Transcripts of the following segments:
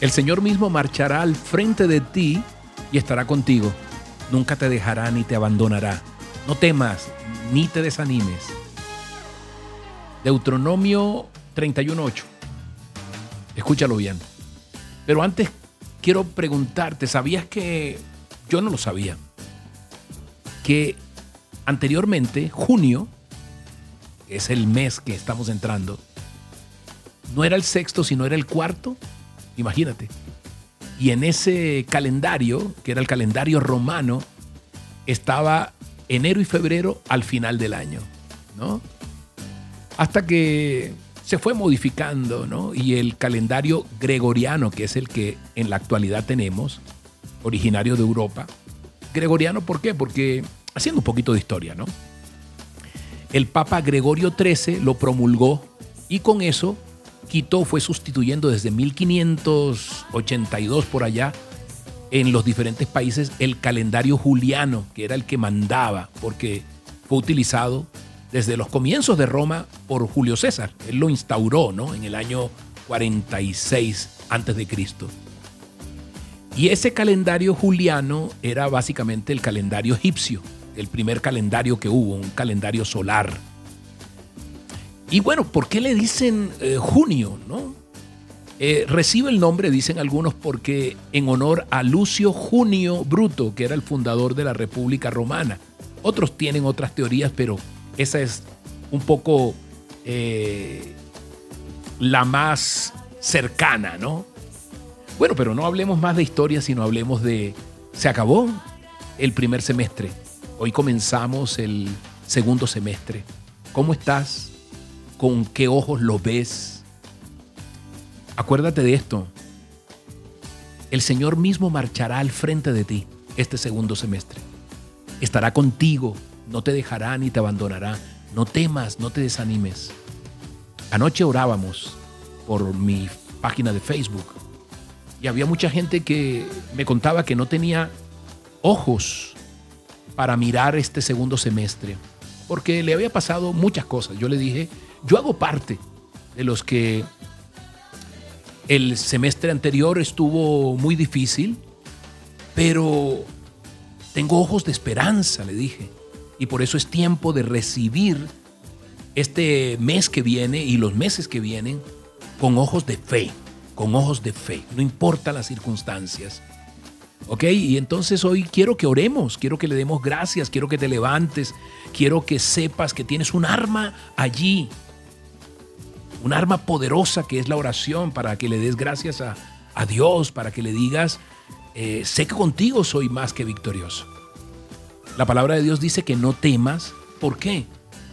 El Señor mismo marchará al frente de ti y estará contigo. Nunca te dejará ni te abandonará. No temas ni te desanimes. Deuteronomio 31.8. Escúchalo bien. Pero antes quiero preguntarte, ¿sabías que yo no lo sabía? Que anteriormente, junio, es el mes que estamos entrando, no era el sexto, sino era el cuarto Imagínate. Y en ese calendario, que era el calendario romano, estaba enero y febrero al final del año, ¿no? Hasta que se fue modificando, ¿no? Y el calendario gregoriano, que es el que en la actualidad tenemos, originario de Europa. Gregoriano, ¿por qué? Porque, haciendo un poquito de historia, ¿no? El Papa Gregorio XIII lo promulgó y con eso quitó, fue sustituyendo desde 1582 por allá en los diferentes países el calendario juliano, que era el que mandaba, porque fue utilizado desde los comienzos de Roma por Julio César. Él lo instauró ¿no? en el año 46 a.C. Y ese calendario juliano era básicamente el calendario egipcio, el primer calendario que hubo, un calendario solar. Y bueno, ¿por qué le dicen eh, junio? ¿no? Eh, recibe el nombre, dicen algunos, porque en honor a Lucio Junio Bruto, que era el fundador de la República Romana. Otros tienen otras teorías, pero esa es un poco eh, la más cercana, ¿no? Bueno, pero no hablemos más de historia, sino hablemos de... Se acabó el primer semestre. Hoy comenzamos el segundo semestre. ¿Cómo estás? Con qué ojos lo ves. Acuérdate de esto. El Señor mismo marchará al frente de ti este segundo semestre. Estará contigo, no te dejará ni te abandonará. No temas, no te desanimes. Anoche orábamos por mi página de Facebook y había mucha gente que me contaba que no tenía ojos para mirar este segundo semestre, porque le había pasado muchas cosas. Yo le dije, yo hago parte de los que el semestre anterior estuvo muy difícil, pero tengo ojos de esperanza, le dije. Y por eso es tiempo de recibir este mes que viene y los meses que vienen con ojos de fe, con ojos de fe, no importa las circunstancias. ¿Ok? Y entonces hoy quiero que oremos, quiero que le demos gracias, quiero que te levantes, quiero que sepas que tienes un arma allí un arma poderosa que es la oración para que le des gracias a, Dios, para que le digas, eh, sé que contigo soy más que victorioso. La palabra de Dios dice que no temas. ¿Por qué?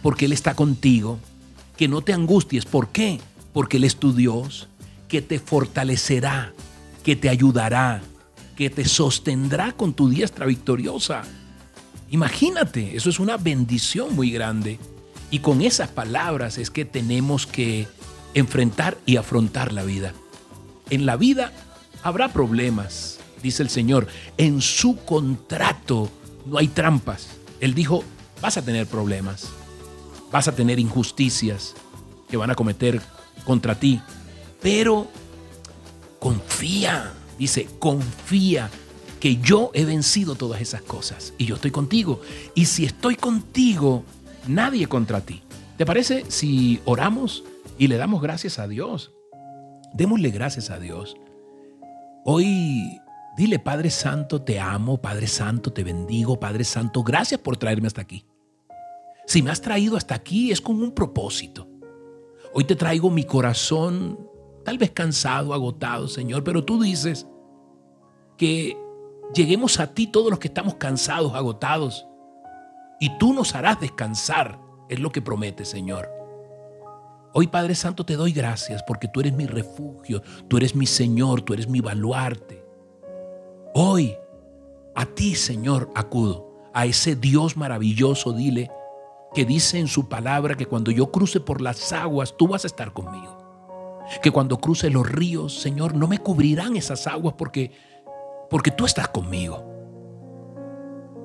Porque Él está contigo. Que no te angusties. ¿Por qué? Porque Él es tu Dios, que te fortalecerá, que te ayudará, que te sostendrá con tu diestra victoriosa. Imagínate, eso es una bendición muy grande. Y con esas palabras es que tenemos que enfrentar y afrontar la vida. En la vida habrá problemas, dice el Señor. En su contrato no hay trampas. Él dijo, vas a tener problemas, vas a tener injusticias que van a cometer contra ti, pero confía, dice, confía que yo he vencido todas esas cosas y yo estoy contigo. Y si estoy contigo, nadie contra ti. ¿Te parece si oramos y le damos gracias a Dios. Démosle gracias a Dios. Hoy dile, Padre Santo, te amo, Padre Santo, te bendigo, Padre Santo, gracias por traerme hasta aquí. Si me has traído hasta aquí es con un propósito. Hoy te traigo mi corazón, tal vez cansado, agotado, Señor, pero tú dices que lleguemos a ti todos los que estamos cansados, agotados, y tú nos harás descansar, es lo que promete, Señor. Hoy Padre Santo te doy gracias porque tú eres mi refugio, tú eres mi Señor, tú eres mi baluarte. Hoy a ti Señor acudo, a ese Dios maravilloso, dile, que dice en su palabra que cuando yo cruce por las aguas, tú vas a estar conmigo. Que cuando cruce los ríos, Señor, no me cubrirán esas aguas porque, porque tú estás conmigo.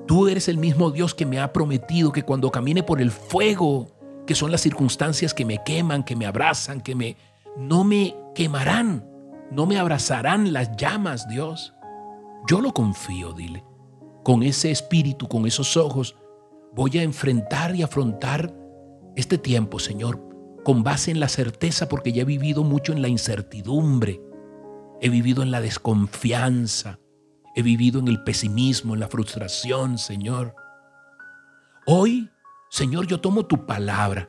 Tú eres el mismo Dios que me ha prometido que cuando camine por el fuego, que son las circunstancias que me queman, que me abrazan, que me no me quemarán, no me abrazarán las llamas, Dios. Yo lo confío, dile. Con ese espíritu, con esos ojos, voy a enfrentar y afrontar este tiempo, Señor, con base en la certeza, porque ya he vivido mucho en la incertidumbre, he vivido en la desconfianza, he vivido en el pesimismo, en la frustración, Señor. Hoy, Señor, yo tomo tu palabra,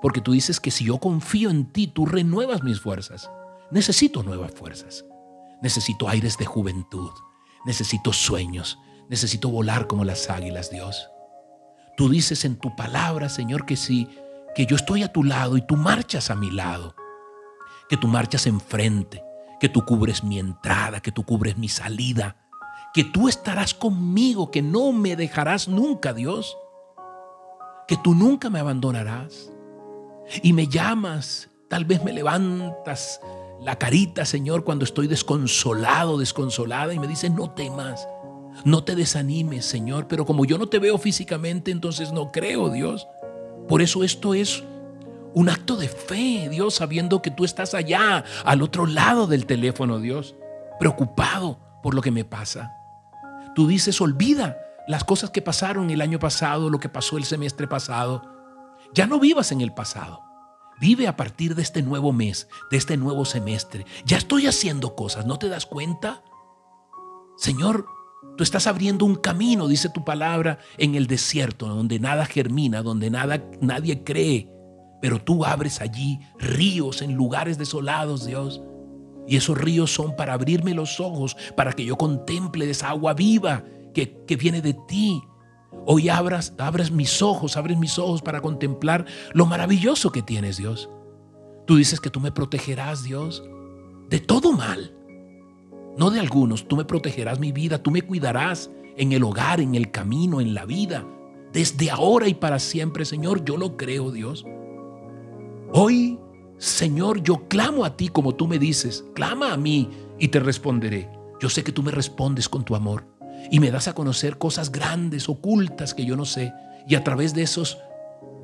porque tú dices que si yo confío en ti, tú renuevas mis fuerzas. Necesito nuevas fuerzas. Necesito aires de juventud. Necesito sueños. Necesito volar como las águilas, Dios. Tú dices en tu palabra, Señor, que si que yo estoy a tu lado y tú marchas a mi lado, que tú marchas enfrente, que tú cubres mi entrada, que tú cubres mi salida, que tú estarás conmigo, que no me dejarás nunca, Dios, que tú nunca me abandonarás. Y me llamas, tal vez me levantas la carita, Señor, cuando estoy desconsolado, desconsolada, y me dices, no temas, no te desanimes, Señor, pero como yo no te veo físicamente, entonces no creo, Dios. Por eso esto es un acto de fe, Dios, sabiendo que tú estás allá, al otro lado del teléfono, Dios, preocupado por lo que me pasa. Tú dices, olvida las cosas que pasaron el año pasado, lo que pasó el semestre pasado. Ya no vivas en el pasado. Vive a partir de este nuevo mes, de este nuevo semestre. Ya estoy haciendo cosas, ¿no te das cuenta? Señor, Tú estás abriendo un camino, dice tu palabra, en el desierto, donde nada germina, donde nada, nadie cree. Pero tú abres allí ríos en lugares desolados, Dios. Y esos ríos son para abrirme los ojos, para que yo contemple esa agua viva que, viene de ti. Hoy abras, abres mis ojos, abres mis ojos para contemplar lo maravilloso que tienes, Dios. Tú dices que tú me protegerás, Dios, de todo mal no de algunos. Tú me protegerás mi vida, tú me cuidarás en el hogar, en el camino, en la vida. Desde ahora y para siempre, Señor, yo lo creo, Dios. Hoy, Señor, yo clamo a ti como tú me dices. Clama a mí y te responderé. Yo sé que tú me respondes con tu amor y me das a conocer cosas grandes, ocultas que yo no sé. Y a través de esos,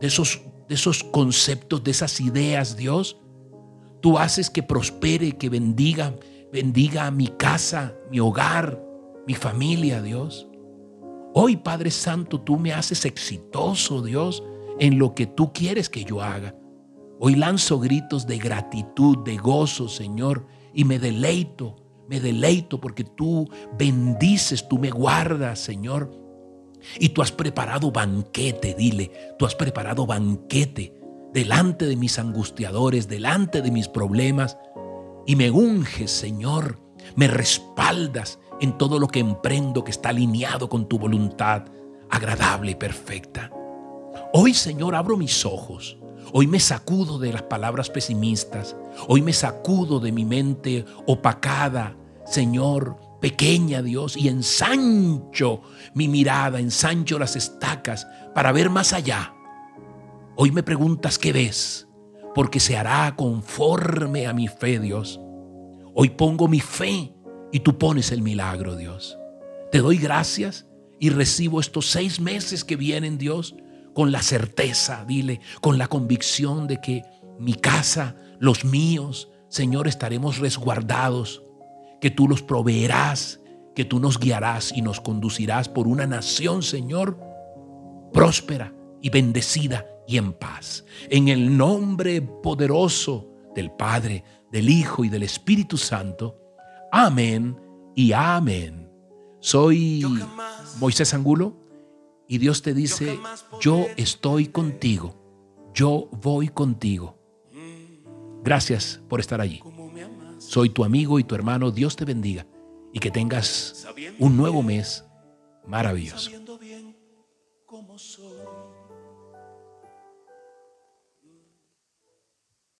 de esos, de esos conceptos, de esas ideas, Dios, tú haces que prospere, que bendiga, bendiga mi casa, mi hogar, mi familia, Dios. Hoy, Padre Santo, tú me haces exitoso, Dios, en lo que tú quieres que yo haga. Hoy lanzo gritos de gratitud, de gozo, Señor, y me deleito, me deleito porque tú bendices, tú me guardas, Señor. Y tú has preparado banquete, dile, tú has preparado banquete delante de mis angustiadores, delante de mis problemas, y me unges, Señor, me respaldas en todo lo que emprendo que está alineado con tu voluntad agradable y perfecta. Hoy, Señor, abro mis ojos. Hoy me sacudo de las palabras pesimistas. Hoy me sacudo de mi mente opacada, Señor, pequeña Dios, y ensancho mi mirada, ensancho las estacas para ver más allá. Hoy me preguntas qué ves porque se hará conforme a mi fe, Dios. Hoy pongo mi fe y tú pones el milagro, Dios. Te doy gracias y recibo estos seis meses que vienen, Dios, con la certeza, dile, con la convicción de que mi casa, los míos, Señor, estaremos resguardados, que tú los proveerás, que tú nos guiarás y nos conducirás por una nación, Señor, próspera y bendecida y en paz. En el nombre poderoso del Padre, del Hijo y del Espíritu Santo. Amén y amén. Soy Moisés Angulo y Dios te dice, yo estoy contigo, yo voy contigo. Gracias por estar allí. Soy tu amigo y tu hermano, Dios te bendiga y que tengas un nuevo mes maravilloso.